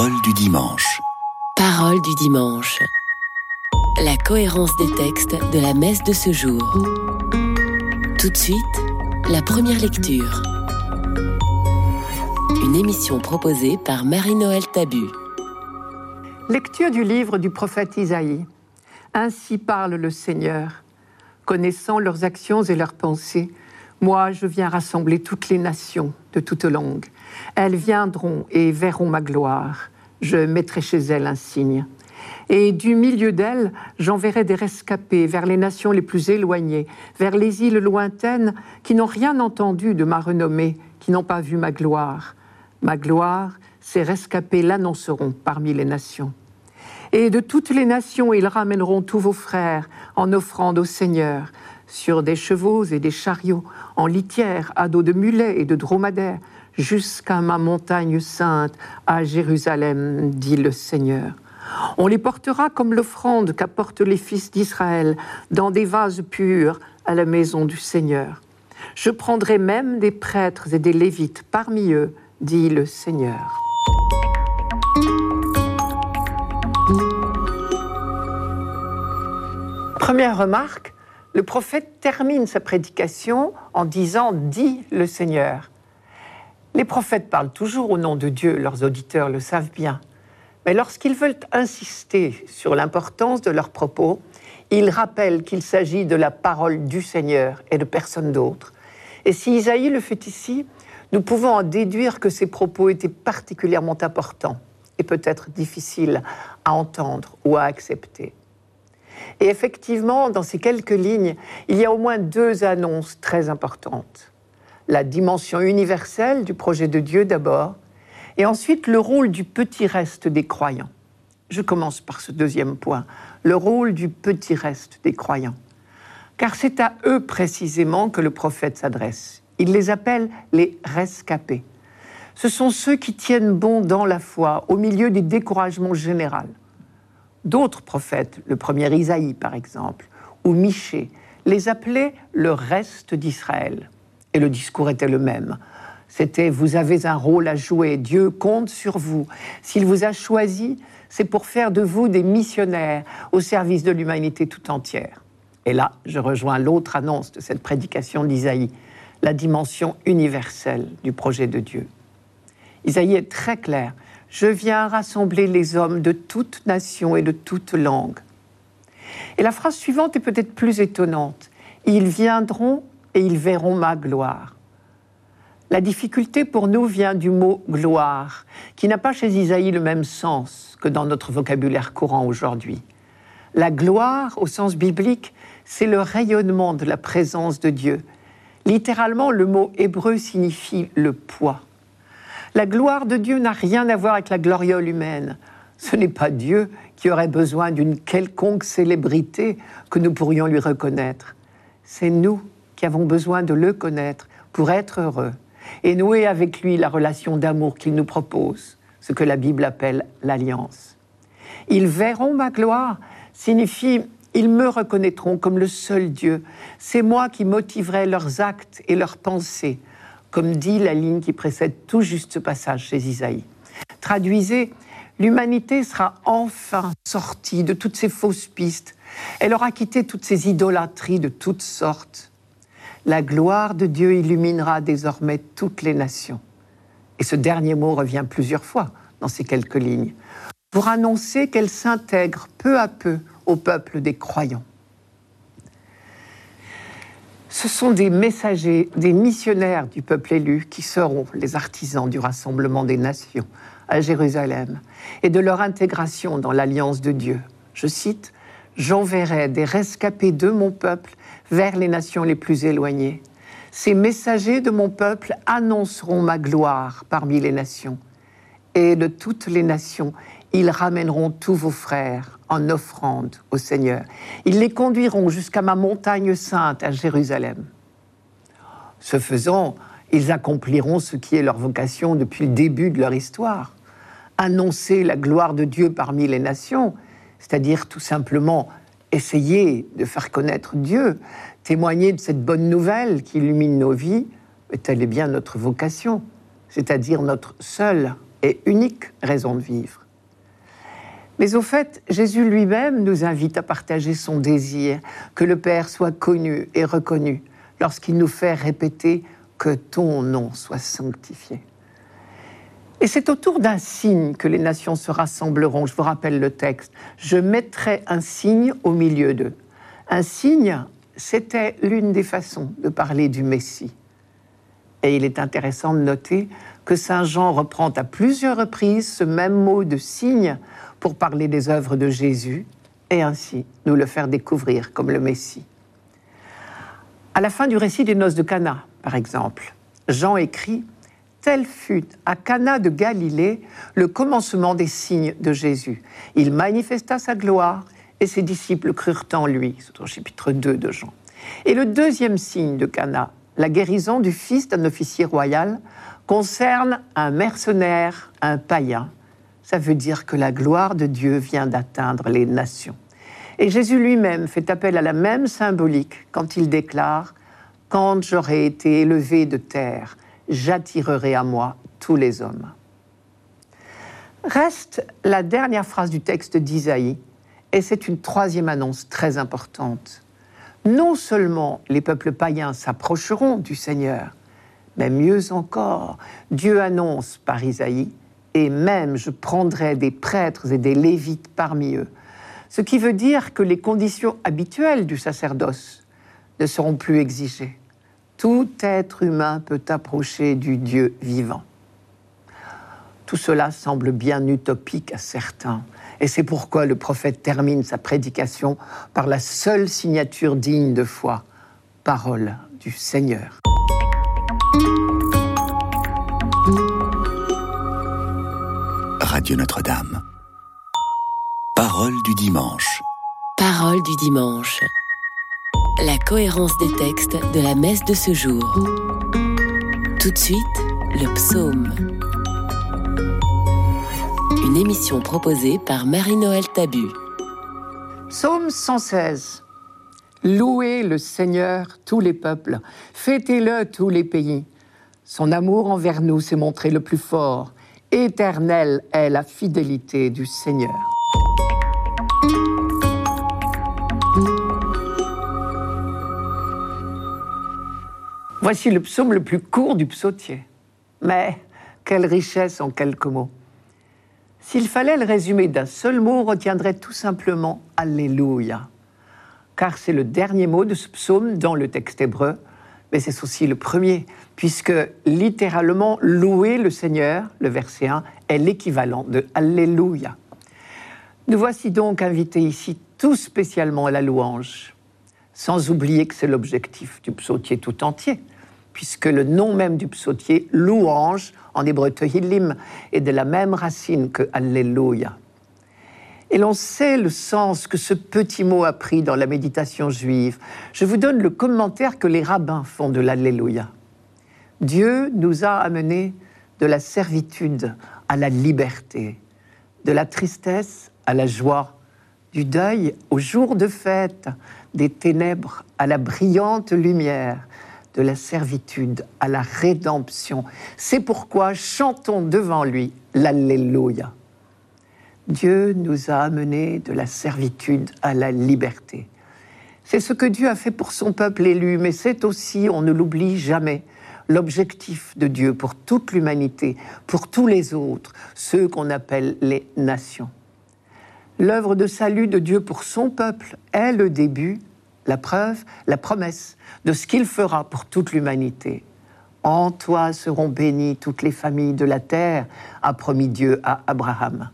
Parole du dimanche. Parole du dimanche. La cohérence des textes de la messe de ce jour. Tout de suite, la première lecture. Une émission proposée par Marie-Noël Tabu. Lecture du livre du prophète Isaïe. Ainsi parle le Seigneur. Connaissant leurs actions et leurs pensées, moi je viens rassembler toutes les nations de toute langue. Elles viendront et verront ma gloire. Je mettrai chez elles un signe. Et du milieu d'elles, j'enverrai des rescapés vers les nations les plus éloignées, vers les îles lointaines qui n'ont rien entendu de ma renommée, qui n'ont pas vu ma gloire. Ma gloire, ces rescapés l'annonceront parmi les nations. Et de toutes les nations, ils ramèneront tous vos frères en offrande au Seigneur, sur des chevaux et des chariots, en litière, à dos de mulets et de dromadaires, jusqu'à ma montagne sainte, à Jérusalem, dit le Seigneur. On les portera comme l'offrande qu'apportent les fils d'Israël dans des vases purs à la maison du Seigneur. Je prendrai même des prêtres et des lévites parmi eux, dit le Seigneur. Première remarque, le prophète termine sa prédication en disant Dit le Seigneur. Les prophètes parlent toujours au nom de Dieu, leurs auditeurs le savent bien. Mais lorsqu'ils veulent insister sur l'importance de leurs propos, ils rappellent qu'il s'agit de la parole du Seigneur et de personne d'autre. Et si Isaïe le fait ici, nous pouvons en déduire que ces propos étaient particulièrement importants et peut-être difficiles à entendre ou à accepter. Et effectivement, dans ces quelques lignes, il y a au moins deux annonces très importantes. La dimension universelle du projet de Dieu d'abord, et ensuite le rôle du petit reste des croyants. Je commence par ce deuxième point, le rôle du petit reste des croyants. Car c'est à eux précisément que le prophète s'adresse. Il les appelle les rescapés. Ce sont ceux qui tiennent bon dans la foi au milieu des découragements généraux D'autres prophètes, le premier Isaïe par exemple, ou Michée, les appelaient le reste d'Israël. Et le discours était le même. C'était Vous avez un rôle à jouer, Dieu compte sur vous. S'il vous a choisi, c'est pour faire de vous des missionnaires au service de l'humanité tout entière. Et là, je rejoins l'autre annonce de cette prédication d'Isaïe, la dimension universelle du projet de Dieu. Isaïe est très clair je viens rassembler les hommes de toute nation et de toute langue. Et la phrase suivante est peut-être plus étonnante. Ils viendront et ils verront ma gloire. La difficulté pour nous vient du mot gloire, qui n'a pas chez Isaïe le même sens que dans notre vocabulaire courant aujourd'hui. La gloire, au sens biblique, c'est le rayonnement de la présence de Dieu. Littéralement, le mot hébreu signifie le poids. La gloire de Dieu n'a rien à voir avec la gloriole humaine. Ce n'est pas Dieu qui aurait besoin d'une quelconque célébrité que nous pourrions lui reconnaître. C'est nous qui avons besoin de le connaître pour être heureux et nouer avec lui la relation d'amour qu'il nous propose, ce que la Bible appelle l'alliance. Ils verront ma gloire signifie ils me reconnaîtront comme le seul Dieu. C'est moi qui motiverai leurs actes et leurs pensées comme dit la ligne qui précède tout juste ce passage chez Isaïe. Traduisez, l'humanité sera enfin sortie de toutes ces fausses pistes. Elle aura quitté toutes ces idolâtries de toutes sortes. La gloire de Dieu illuminera désormais toutes les nations. Et ce dernier mot revient plusieurs fois dans ces quelques lignes, pour annoncer qu'elle s'intègre peu à peu au peuple des croyants ce sont des messagers, des missionnaires du peuple élu qui seront les artisans du rassemblement des nations à Jérusalem et de leur intégration dans l'alliance de Dieu. Je cite, J'enverrai des rescapés de mon peuple vers les nations les plus éloignées. Ces messagers de mon peuple annonceront ma gloire parmi les nations. Et de toutes les nations, ils ramèneront tous vos frères en offrande au Seigneur. Ils les conduiront jusqu'à ma montagne sainte à Jérusalem. Ce faisant, ils accompliront ce qui est leur vocation depuis le début de leur histoire. Annoncer la gloire de Dieu parmi les nations, c'est-à-dire tout simplement essayer de faire connaître Dieu, témoigner de cette bonne nouvelle qui illumine nos vies, telle est bien notre vocation, c'est-à-dire notre seule et unique raison de vivre. Mais au fait, Jésus lui-même nous invite à partager son désir que le Père soit connu et reconnu lorsqu'il nous fait répéter que ton nom soit sanctifié. Et c'est autour d'un signe que les nations se rassembleront. Je vous rappelle le texte. Je mettrai un signe au milieu d'eux. Un signe, c'était l'une des façons de parler du Messie. Et il est intéressant de noter que Saint Jean reprend à plusieurs reprises ce même mot de signe pour parler des œuvres de Jésus et ainsi nous le faire découvrir comme le Messie. À la fin du récit des noces de Cana, par exemple, Jean écrit Tel fut à Cana de Galilée le commencement des signes de Jésus. Il manifesta sa gloire et ses disciples crurent en lui. C'est au chapitre 2 de Jean. Et le deuxième signe de Cana, la guérison du fils d'un officier royal, concerne un mercenaire, un païen. Ça veut dire que la gloire de Dieu vient d'atteindre les nations. Et Jésus lui-même fait appel à la même symbolique quand il déclare Quand j'aurai été élevé de terre, j'attirerai à moi tous les hommes. Reste la dernière phrase du texte d'Isaïe, et c'est une troisième annonce très importante. Non seulement les peuples païens s'approcheront du Seigneur, mais mieux encore, Dieu annonce par Isaïe, et même je prendrai des prêtres et des lévites parmi eux. Ce qui veut dire que les conditions habituelles du sacerdoce ne seront plus exigées tout être humain peut approcher du Dieu vivant. Tout cela semble bien utopique à certains, et c'est pourquoi le prophète termine sa prédication par la seule signature digne de foi, parole du Seigneur. Radio Notre-Dame. Parole du dimanche. Parole du dimanche la cohérence des textes de la messe de ce jour. Tout de suite, le psaume. Une émission proposée par Marie-Noël Tabu. Psaume 116. Louez le Seigneur, tous les peuples, fêtez-le tous les pays. Son amour envers nous s'est montré le plus fort. Éternelle est la fidélité du Seigneur. Voici le psaume le plus court du psautier. Mais quelle richesse en quelques mots. S'il fallait le résumer d'un seul mot, on retiendrait tout simplement Alléluia. Car c'est le dernier mot de ce psaume dans le texte hébreu, mais c'est aussi le premier, puisque littéralement, louer le Seigneur, le verset 1, est l'équivalent de Alléluia. Nous voici donc invités ici tout spécialement à la louange, sans oublier que c'est l'objectif du psautier tout entier puisque le nom même du psautier, louange, en hébreu tehillim, est de la même racine que Alléluia. Et l'on sait le sens que ce petit mot a pris dans la méditation juive. Je vous donne le commentaire que les rabbins font de l'Alléluia. Dieu nous a amenés de la servitude à la liberté, de la tristesse à la joie, du deuil au jour de fête, des ténèbres à la brillante lumière, de la servitude à la rédemption. C'est pourquoi chantons devant lui l'Alléluia. Dieu nous a amenés de la servitude à la liberté. C'est ce que Dieu a fait pour son peuple élu, mais c'est aussi, on ne l'oublie jamais, l'objectif de Dieu pour toute l'humanité, pour tous les autres, ceux qu'on appelle les nations. L'œuvre de salut de Dieu pour son peuple est le début la preuve, la promesse de ce qu'il fera pour toute l'humanité. En toi seront bénies toutes les familles de la terre, a promis Dieu à Abraham.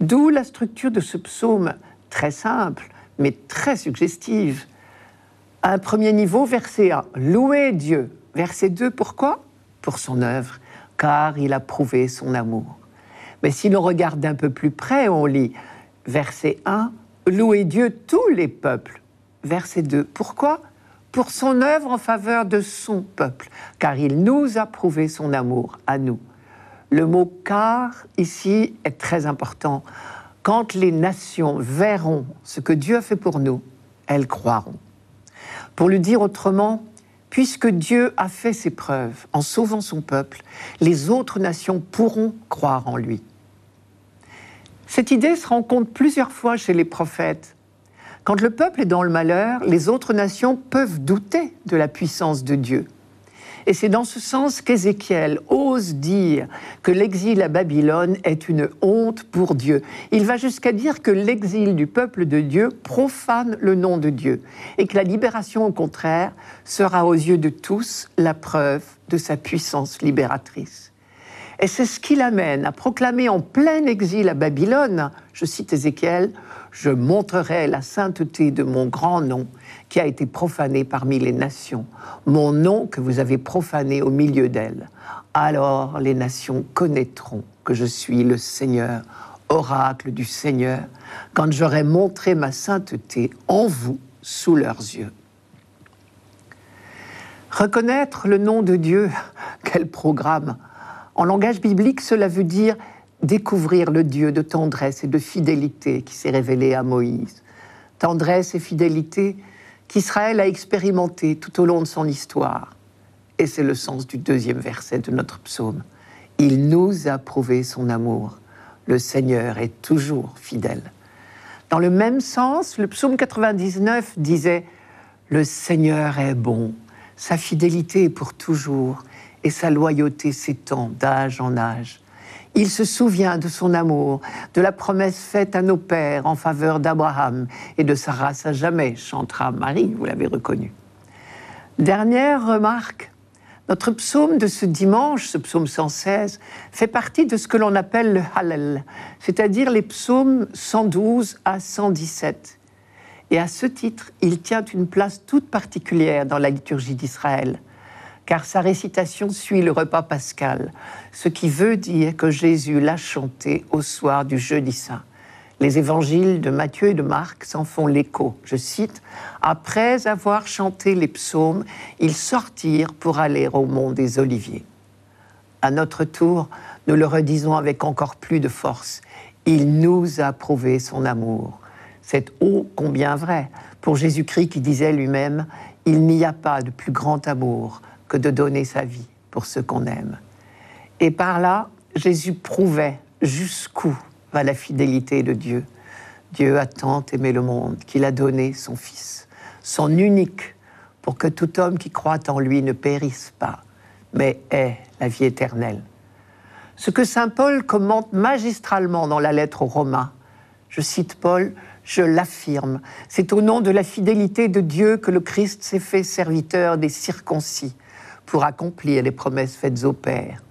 D'où la structure de ce psaume très simple, mais très suggestive. À un premier niveau, verset 1, louer Dieu. Verset 2, pourquoi? Pour son œuvre, car il a prouvé son amour. Mais si l'on regarde d'un peu plus près, on lit verset 1, louer Dieu tous les peuples verset 2. Pourquoi? Pour son œuvre en faveur de son peuple, car il nous a prouvé son amour à nous. Le mot car ici est très important. Quand les nations verront ce que Dieu a fait pour nous, elles croiront. Pour le dire autrement, Puisque Dieu a fait ses preuves en sauvant son peuple, les autres nations pourront croire en lui. Cette idée se rencontre plusieurs fois chez les prophètes. Quand le peuple est dans le malheur, les autres nations peuvent douter de la puissance de Dieu. Et c'est dans ce sens qu'Ézéchiel ose dire que l'exil à Babylone est une honte pour Dieu. Il va jusqu'à dire que l'exil du peuple de Dieu profane le nom de Dieu et que la libération, au contraire, sera aux yeux de tous la preuve de sa puissance libératrice. Et c'est ce qui l'amène à proclamer en plein exil à Babylone, je cite Ézéchiel, Je montrerai la sainteté de mon grand nom qui a été profané parmi les nations, mon nom que vous avez profané au milieu d'elles. Alors les nations connaîtront que je suis le Seigneur, oracle du Seigneur, quand j'aurai montré ma sainteté en vous sous leurs yeux. Reconnaître le nom de Dieu, quel programme en langage biblique, cela veut dire découvrir le Dieu de tendresse et de fidélité qui s'est révélé à Moïse. Tendresse et fidélité qu'Israël a expérimenté tout au long de son histoire. Et c'est le sens du deuxième verset de notre psaume. Il nous a prouvé son amour. Le Seigneur est toujours fidèle. Dans le même sens, le psaume 99 disait Le Seigneur est bon, sa fidélité est pour toujours et sa loyauté s'étend d'âge en âge. Il se souvient de son amour, de la promesse faite à nos pères en faveur d'Abraham et de sa race à jamais, chantera Marie, vous l'avez reconnu. Dernière remarque, notre psaume de ce dimanche, ce psaume 116, fait partie de ce que l'on appelle le Hallel, c'est-à-dire les psaumes 112 à 117. Et à ce titre, il tient une place toute particulière dans la liturgie d'Israël car sa récitation suit le repas pascal, ce qui veut dire que Jésus l'a chanté au soir du jeudi saint. Les évangiles de Matthieu et de Marc s'en font l'écho. Je cite, Après avoir chanté les psaumes, ils sortirent pour aller au mont des Oliviers. À notre tour, nous le redisons avec encore plus de force. Il nous a prouvé son amour. C'est ô combien vrai pour Jésus-Christ qui disait lui-même, Il n'y a pas de plus grand amour que de donner sa vie pour ceux qu'on aime. Et par là, Jésus prouvait jusqu'où va la fidélité de Dieu. Dieu a tant aimé le monde qu'il a donné son Fils, son unique, pour que tout homme qui croit en lui ne périsse pas, mais ait la vie éternelle. Ce que Saint Paul commente magistralement dans la lettre aux Romains, je cite Paul, je l'affirme, c'est au nom de la fidélité de Dieu que le Christ s'est fait serviteur des circoncis pour accomplir les promesses faites au Père.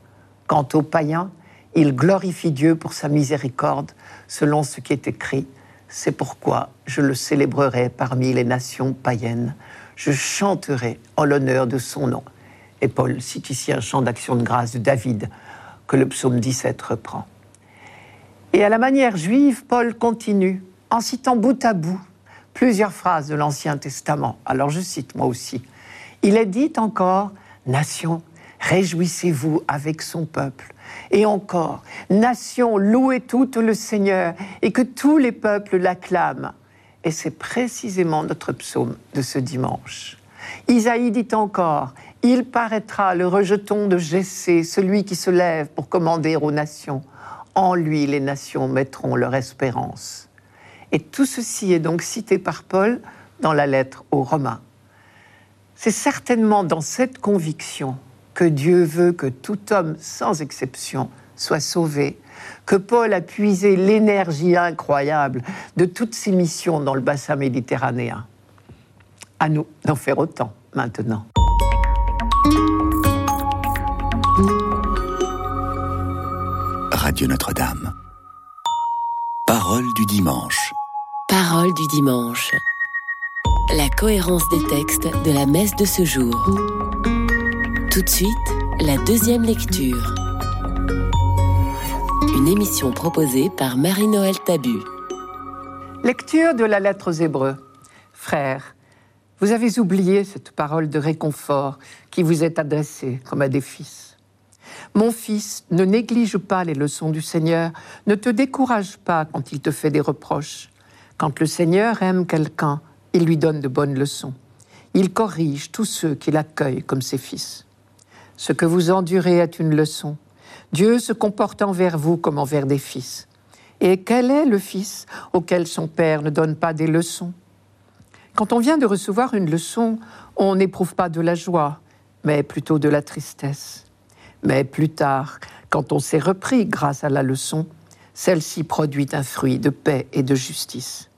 Quant aux païens, ils glorifient Dieu pour sa miséricorde, selon ce qui est écrit. C'est pourquoi je le célébrerai parmi les nations païennes. Je chanterai en l'honneur de son nom. Et Paul cite ici un chant d'action de grâce de David que le psaume 17 reprend. Et à la manière juive, Paul continue en citant bout à bout plusieurs phrases de l'Ancien Testament. Alors je cite moi aussi. Il est dit encore Nation, réjouissez-vous avec son peuple. Et encore, nation, louez tout le Seigneur et que tous les peuples l'acclament. Et c'est précisément notre psaume de ce dimanche. Isaïe dit encore, il paraîtra le rejeton de Jessé, celui qui se lève pour commander aux nations. En lui, les nations mettront leur espérance. Et tout ceci est donc cité par Paul dans la lettre aux Romains. C'est certainement dans cette conviction que Dieu veut que tout homme, sans exception, soit sauvé, que Paul a puisé l'énergie incroyable de toutes ses missions dans le bassin méditerranéen. À nous d'en faire autant maintenant. Radio Notre-Dame. Parole du dimanche. Parole du dimanche. La cohérence des textes de la messe de ce jour. Tout de suite, la deuxième lecture. Une émission proposée par Marie-Noël Tabu. Lecture de la lettre aux Hébreux. Frères, vous avez oublié cette parole de réconfort qui vous est adressée comme à des fils. Mon fils, ne néglige pas les leçons du Seigneur, ne te décourage pas quand il te fait des reproches. Quand le Seigneur aime quelqu'un, il lui donne de bonnes leçons. Il corrige tous ceux qui l'accueillent comme ses fils. Ce que vous endurez est une leçon. Dieu se comporte envers vous comme envers des fils. Et quel est le fils auquel son père ne donne pas des leçons? Quand on vient de recevoir une leçon, on n'éprouve pas de la joie, mais plutôt de la tristesse. Mais plus tard, quand on s'est repris grâce à la leçon, celle-ci produit un fruit de paix et de justice.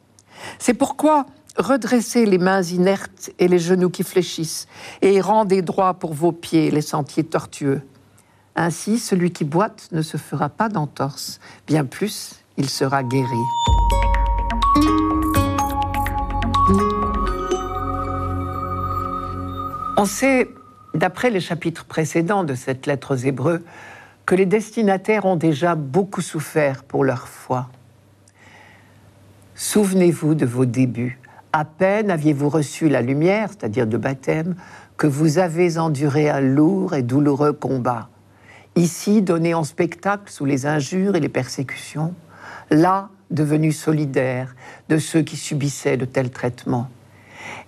C'est pourquoi redressez les mains inertes et les genoux qui fléchissent, et rendez droit pour vos pieds les sentiers tortueux. Ainsi, celui qui boite ne se fera pas d'entorse, bien plus, il sera guéri. On sait, d'après les chapitres précédents de cette lettre aux Hébreux, que les destinataires ont déjà beaucoup souffert pour leur foi. Souvenez-vous de vos débuts. À peine aviez-vous reçu la lumière, c'est-à-dire de baptême, que vous avez enduré un lourd et douloureux combat. Ici, donné en spectacle sous les injures et les persécutions, là, devenu solidaire de ceux qui subissaient de tels traitements.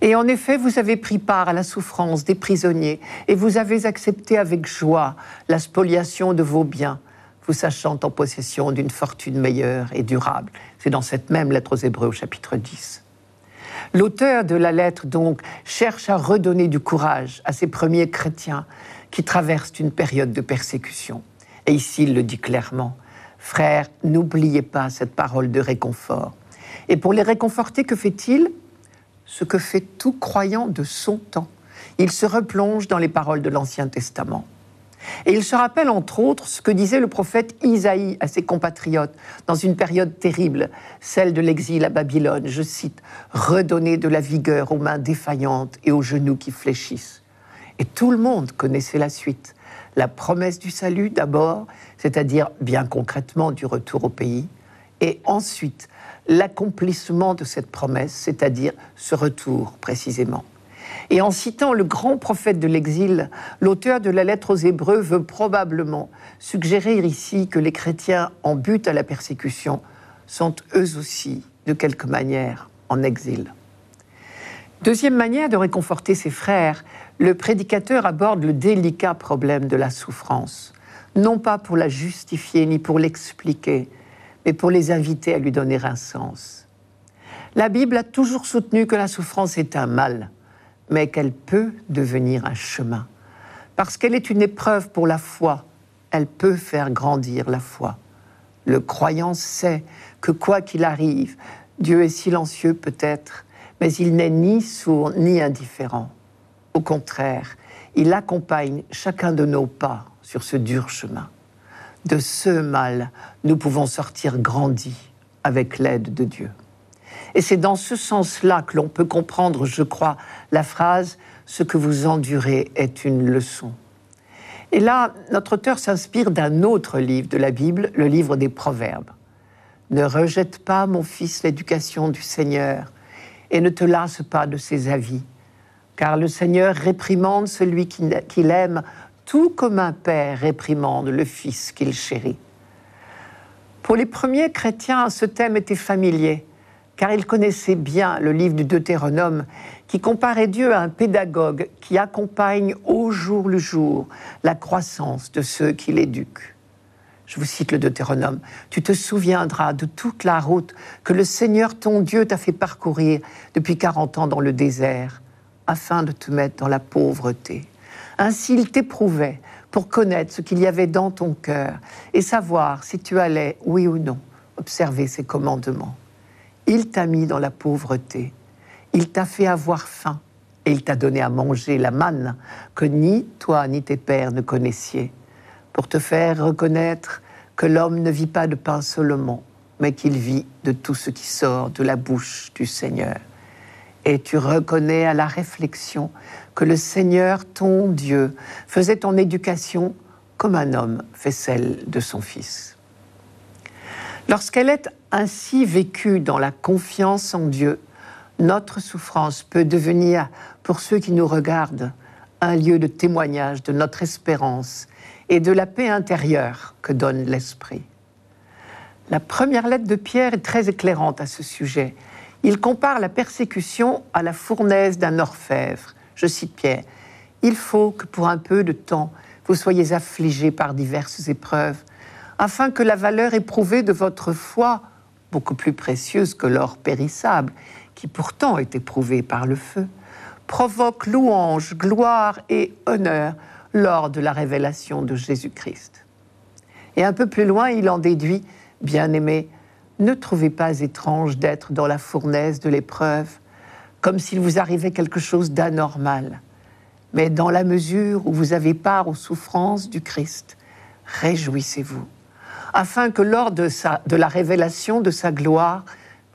Et en effet, vous avez pris part à la souffrance des prisonniers et vous avez accepté avec joie la spoliation de vos biens, vous sachant en possession d'une fortune meilleure et durable. C'est dans cette même lettre aux Hébreux au chapitre 10. L'auteur de la lettre, donc, cherche à redonner du courage à ces premiers chrétiens qui traversent une période de persécution. Et ici, il le dit clairement. Frères, n'oubliez pas cette parole de réconfort. Et pour les réconforter, que fait-il? Ce que fait tout croyant de son temps. Il se replonge dans les paroles de l'Ancien Testament. Et il se rappelle entre autres ce que disait le prophète Isaïe à ses compatriotes dans une période terrible, celle de l'exil à Babylone. Je cite Redonner de la vigueur aux mains défaillantes et aux genoux qui fléchissent. Et tout le monde connaissait la suite la promesse du salut d'abord, c'est-à-dire bien concrètement du retour au pays, et ensuite l'accomplissement de cette promesse, c'est-à-dire ce retour précisément. Et en citant le grand prophète de l'exil, l'auteur de la lettre aux Hébreux veut probablement suggérer ici que les chrétiens en but à la persécution sont eux aussi, de quelque manière, en exil. Deuxième manière de réconforter ses frères, le prédicateur aborde le délicat problème de la souffrance, non pas pour la justifier ni pour l'expliquer, mais pour les inviter à lui donner un sens. La Bible a toujours soutenu que la souffrance est un mal, mais qu'elle peut devenir un chemin. Parce qu'elle est une épreuve pour la foi, elle peut faire grandir la foi. Le croyant sait que quoi qu'il arrive, Dieu est silencieux peut-être, mais il n'est ni sourd ni indifférent. Au contraire, il accompagne chacun de nos pas sur ce dur chemin. De ce mal, nous pouvons sortir grandis avec l'aide de Dieu. Et c'est dans ce sens-là que l'on peut comprendre, je crois, la phrase ⁇ Ce que vous endurez est une leçon ⁇ Et là, notre auteur s'inspire d'un autre livre de la Bible, le livre des Proverbes. Ne rejette pas, mon fils, l'éducation du Seigneur, et ne te lasse pas de ses avis car le Seigneur réprimande celui qu'il aime, tout comme un père réprimande le fils qu'il chérit. Pour les premiers chrétiens, ce thème était familier, car ils connaissaient bien le livre du Deutéronome, qui comparait Dieu à un pédagogue qui accompagne au jour le jour la croissance de ceux qui l'éduquent. Je vous cite le Deutéronome. Tu te souviendras de toute la route que le Seigneur ton Dieu t'a fait parcourir depuis 40 ans dans le désert afin de te mettre dans la pauvreté. Ainsi il t'éprouvait pour connaître ce qu'il y avait dans ton cœur et savoir si tu allais, oui ou non, observer ses commandements. Il t'a mis dans la pauvreté, il t'a fait avoir faim. Et il t'a donné à manger la manne que ni toi ni tes pères ne connaissiez, pour te faire reconnaître que l'homme ne vit pas de pain seulement, mais qu'il vit de tout ce qui sort de la bouche du Seigneur. Et tu reconnais à la réflexion que le Seigneur, ton Dieu, faisait ton éducation comme un homme fait celle de son Fils. Lorsqu'elle est ainsi vécue dans la confiance en Dieu, notre souffrance peut devenir, pour ceux qui nous regardent, un lieu de témoignage de notre espérance et de la paix intérieure que donne l'Esprit. La première lettre de Pierre est très éclairante à ce sujet il compare la persécution à la fournaise d'un orfèvre. je cite Pierre, il faut que pour un peu de temps, vous soyez affligés par diverses épreuves, afin que la valeur éprouvée de votre foi, beaucoup plus précieuse que l'or périssable, qui pourtant est éprouvé par le feu, provoque louange, gloire et honneur lors de la révélation de Jésus-Christ. Et un peu plus loin, il en déduit, bien-aimés, ne trouvez pas étrange d'être dans la fournaise de l'épreuve, comme s'il vous arrivait quelque chose d'anormal. Mais dans la mesure où vous avez part aux souffrances du Christ, réjouissez-vous, afin que lors de, la révélation de sa gloire,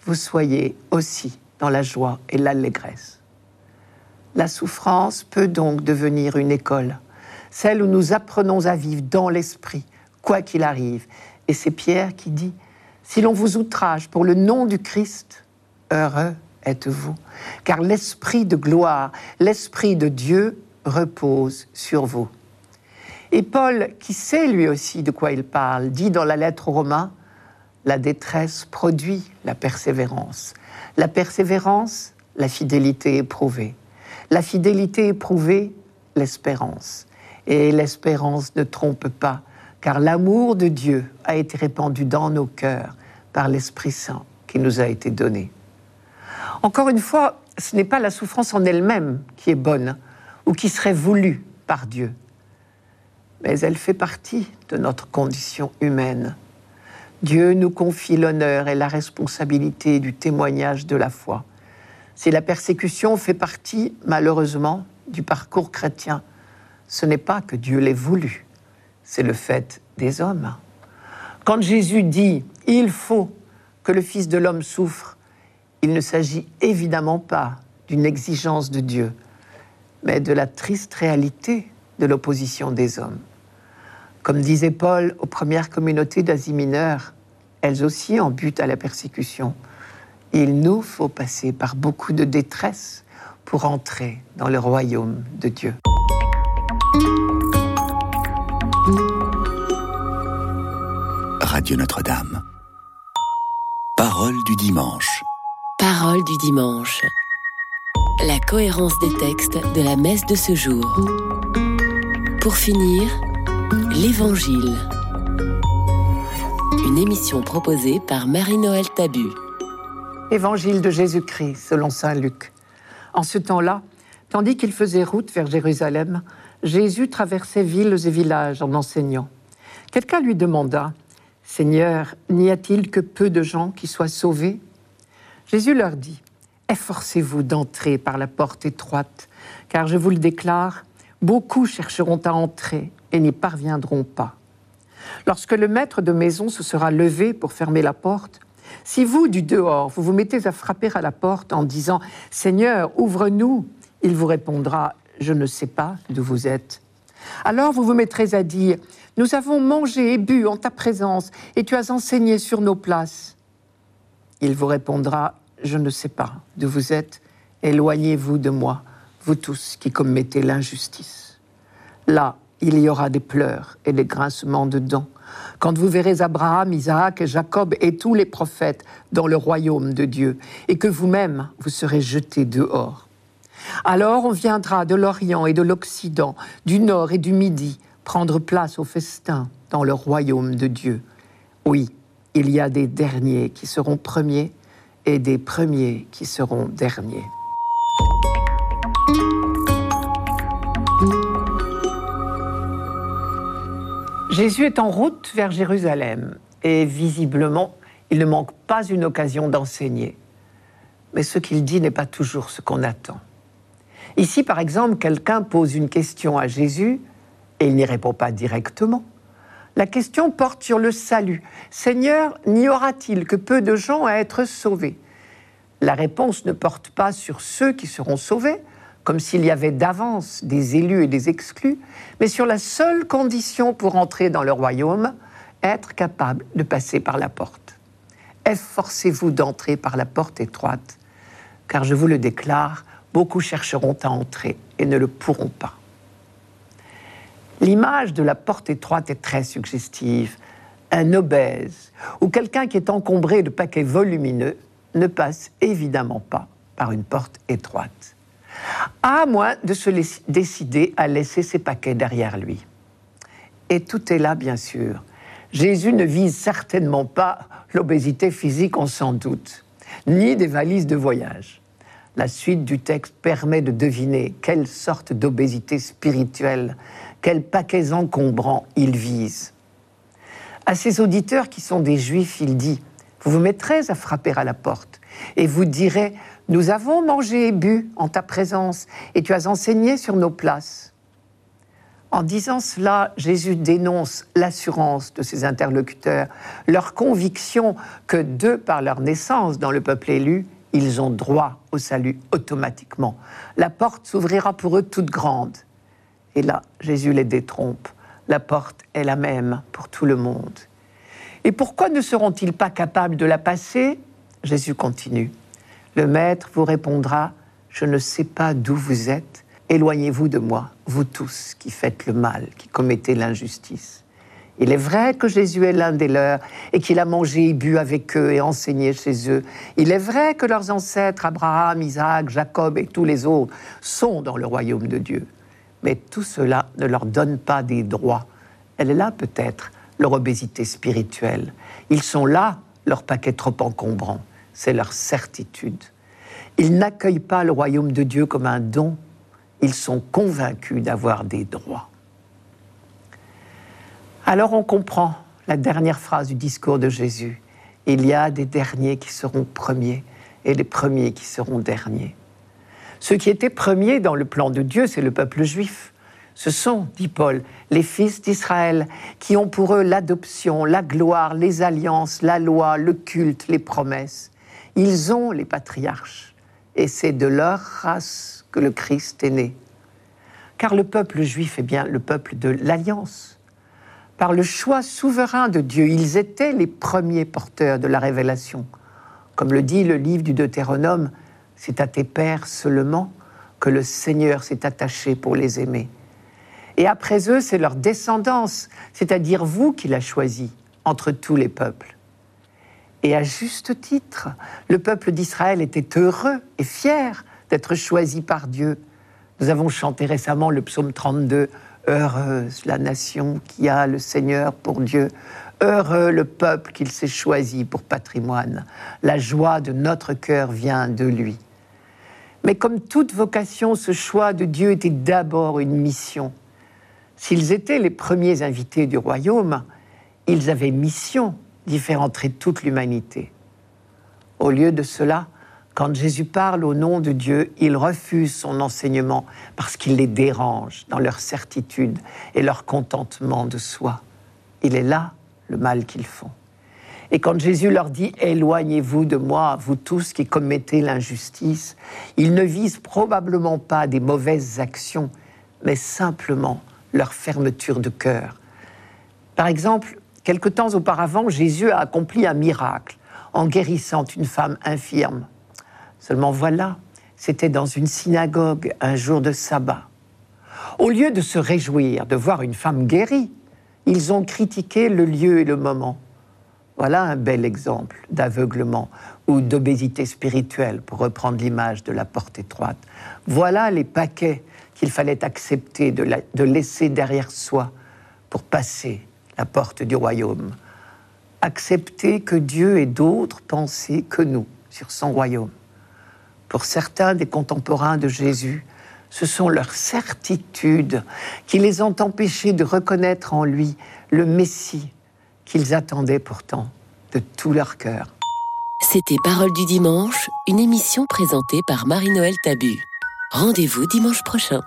vous soyez aussi dans la joie et l'allégresse. La souffrance peut donc devenir une école, celle où nous apprenons à vivre dans l'esprit, quoi qu'il arrive. Et c'est Pierre qui dit, si l'on vous outrage pour le nom du Christ, heureux êtes-vous, car l'Esprit de gloire, l'Esprit de Dieu repose sur vous. Et Paul, qui sait lui aussi de quoi il parle, dit dans la lettre aux Romains, la détresse produit la persévérance. La persévérance, la fidélité éprouvée. La fidélité éprouvée, l'espérance. Et l'espérance ne trompe pas, car l'amour de Dieu a été répandu dans nos cœurs par l'Esprit Saint qui nous a été donné. Encore une fois, ce n'est pas la souffrance en elle-même qui est bonne ou qui serait voulue par Dieu, mais elle fait partie de notre condition humaine. Dieu nous confie l'honneur et la responsabilité du témoignage de la foi. Si la persécution fait partie, malheureusement, du parcours chrétien, ce n'est pas que Dieu l'ait voulu, c'est le fait des hommes. Quand Jésus dit il faut que le Fils de l'homme souffre, il ne s'agit évidemment pas d'une exigence de Dieu, mais de la triste réalité de l'opposition des hommes. Comme disait Paul aux premières communautés d'Asie mineure, elles aussi en but à la persécution, il nous faut passer par beaucoup de détresse pour entrer dans le royaume de Dieu. Radio Notre-Dame. Parole du dimanche. Parole du dimanche. La cohérence des textes de la messe de ce jour. Pour finir, l'Évangile. Une émission proposée par Marie-Noël Tabu. Évangile de Jésus-Christ selon Saint Luc. En ce temps-là, tandis qu'il faisait route vers Jérusalem, Jésus traversait villes et villages en enseignant. Quelqu'un lui demanda Seigneur, n'y a-t-il que peu de gens qui soient sauvés? Jésus leur dit, Efforcez-vous d'entrer par la porte étroite, car je vous le déclare, beaucoup chercheront à entrer n'y parviendront pas. Lorsque le maître de maison se sera levé pour fermer la porte, si vous, du dehors, vous vous mettez à frapper à la porte en disant ⁇ Seigneur, ouvre-nous ⁇ il vous répondra ⁇ Je ne sais pas d'où vous êtes. Alors vous vous mettrez à dire ⁇ nous avons mangé et bu en ta présence, et tu as enseigné sur nos places. Il vous répondra, je ne sais pas d'où vous êtes, éloignez-vous de moi, vous tous qui commettez l'injustice. Là, il y aura des pleurs et des grincements de dents, quand vous verrez Abraham, Isaac, Jacob et tous les prophètes dans le royaume de Dieu, et que vous-même, vous serez jetés dehors. Alors on viendra de l'Orient et de l'Occident, du Nord et du Midi, prendre place au festin dans le royaume de Dieu. Oui, il y a des derniers qui seront premiers et des premiers qui seront derniers. Jésus est en route vers Jérusalem et visiblement, il ne manque pas une occasion d'enseigner. Mais ce qu'il dit n'est pas toujours ce qu'on attend. Ici, par exemple, quelqu'un pose une question à Jésus et il n'y répond pas directement. La question porte sur le salut. Seigneur, n'y aura-t-il que peu de gens à être sauvés? La réponse ne porte pas sur ceux qui seront sauvés, comme s'il y avait d'avance des élus et des exclus, mais sur la seule condition pour entrer dans le royaume, être capable de passer par la porte. Efforcez-vous d'entrer par la porte étroite, car je vous le déclare, beaucoup chercheront à entrer et ne le pourront pas. L'image de la porte étroite est très suggestive. Un obèse ou quelqu'un qui est encombré de paquets volumineux ne passe évidemment pas par une porte étroite. À moins de se décider à laisser ses paquets derrière lui. Et tout est là, bien sûr. Jésus ne vise certainement pas l'obésité physique, on s'en doute, ni des valises de voyage. La suite du texte permet de deviner quelle sorte d'obésité spirituelle, quels paquets encombrants il vise. À ses auditeurs qui sont des juifs, il dit Vous vous mettrez à frapper à la porte et vous direz Nous avons mangé et bu en ta présence et tu as enseigné sur nos places. En disant cela, Jésus dénonce l'assurance de ses interlocuteurs, leur conviction que, de par leur naissance dans le peuple élu, ils ont droit au salut automatiquement. La porte s'ouvrira pour eux toute grande. Et là, Jésus les détrompe. La porte est la même pour tout le monde. Et pourquoi ne seront-ils pas capables de la passer? Jésus continue. Le Maître vous répondra, je ne sais pas d'où vous êtes, Éloignez-vous de moi, vous tous qui faites le mal, qui commettez l'injustice. Il est vrai que Jésus est l'un des leurs et qu'il a mangé et bu avec eux et enseigné chez eux. Il est vrai que leurs ancêtres, Abraham, Isaac, Jacob et tous les autres, sont dans le royaume de Dieu. Mais tout cela ne leur donne pas des droits. Elle est là peut-être leur obésité spirituelle. Ils sont là, leur paquet trop encombrant. C'est leur certitude. Ils n'accueillent pas le royaume de Dieu comme un don, ils sont convaincus d'avoir des droits. Alors on comprend la dernière phrase du discours de Jésus. Il y a des derniers qui seront premiers et des premiers qui seront derniers. Ceux qui étaient premiers dans le plan de Dieu, c'est le peuple juif. Ce sont, dit Paul, les fils d'Israël qui ont pour eux l'adoption, la gloire, les alliances, la loi, le culte, les promesses. Ils ont les patriarches et c'est de leur race que le Christ est né. Car le peuple juif est bien le peuple de l'alliance. Par le choix souverain de Dieu, ils étaient les premiers porteurs de la révélation. Comme le dit le livre du Deutéronome, c'est à tes pères seulement que le Seigneur s'est attaché pour les aimer. Et après eux, c'est leur descendance, c'est-à-dire vous qui l'a choisi entre tous les peuples. Et à juste titre, le peuple d'Israël était heureux et fier d'être choisi par Dieu. Nous avons chanté récemment le psaume 32, Heureuse la nation qui a le Seigneur pour Dieu. Heureux le peuple qu'il s'est choisi pour patrimoine. La joie de notre cœur vient de lui. Mais comme toute vocation, ce choix de Dieu était d'abord une mission. S'ils étaient les premiers invités du royaume, ils avaient mission d'y faire entrer toute l'humanité. Au lieu de cela, quand Jésus parle au nom de Dieu, il refuse son enseignement parce qu'il les dérange dans leur certitude et leur contentement de soi. Il est là le mal qu'ils font. Et quand Jésus leur dit Éloignez-vous de moi, vous tous qui commettez l'injustice, il ne vise probablement pas des mauvaises actions, mais simplement leur fermeture de cœur. Par exemple, quelque temps auparavant, Jésus a accompli un miracle en guérissant une femme infirme Seulement voilà, c'était dans une synagogue un jour de sabbat. Au lieu de se réjouir de voir une femme guérie, ils ont critiqué le lieu et le moment. Voilà un bel exemple d'aveuglement ou d'obésité spirituelle, pour reprendre l'image de la porte étroite. Voilà les paquets qu'il fallait accepter de, laisser derrière soi pour passer la porte du royaume. Accepter que Dieu ait d'autres pensées que nous sur son royaume. Pour certains des contemporains de Jésus, ce sont leurs certitudes qui les ont empêchés de reconnaître en lui le Messie qu'ils attendaient pourtant de tout leur cœur. C'était Parole du dimanche, une émission présentée par Marie-Noël Tabu. Rendez-vous dimanche prochain.